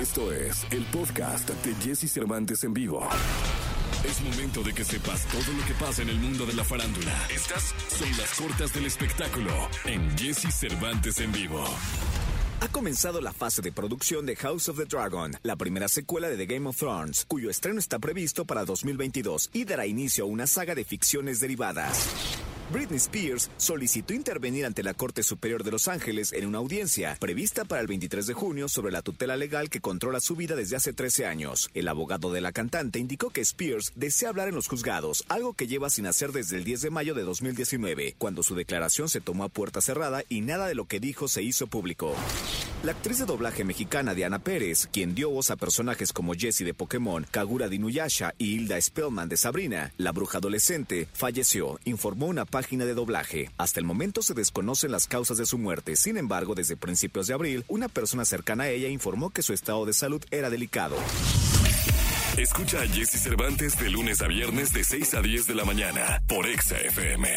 Esto es el podcast de Jesse Cervantes en vivo. Es momento de que sepas todo lo que pasa en el mundo de la farándula. Estas son las cortas del espectáculo en Jesse Cervantes en vivo. Ha comenzado la fase de producción de House of the Dragon, la primera secuela de The Game of Thrones, cuyo estreno está previsto para 2022 y dará inicio a una saga de ficciones derivadas. Britney Spears solicitó intervenir ante la Corte Superior de Los Ángeles en una audiencia prevista para el 23 de junio sobre la tutela legal que controla su vida desde hace 13 años. El abogado de la cantante indicó que Spears desea hablar en los juzgados, algo que lleva sin hacer desde el 10 de mayo de 2019, cuando su declaración se tomó a puerta cerrada y nada de lo que dijo se hizo público. La actriz de doblaje mexicana Diana Pérez, quien dio voz a personajes como Jessie de Pokémon, Kagura de Inuyasha y Hilda Spellman de Sabrina, la bruja adolescente, falleció, informó una página de doblaje. Hasta el momento se desconocen las causas de su muerte. Sin embargo, desde principios de abril, una persona cercana a ella informó que su estado de salud era delicado. Escucha a Jesse Cervantes de lunes a viernes de 6 a 10 de la mañana por Exa FM.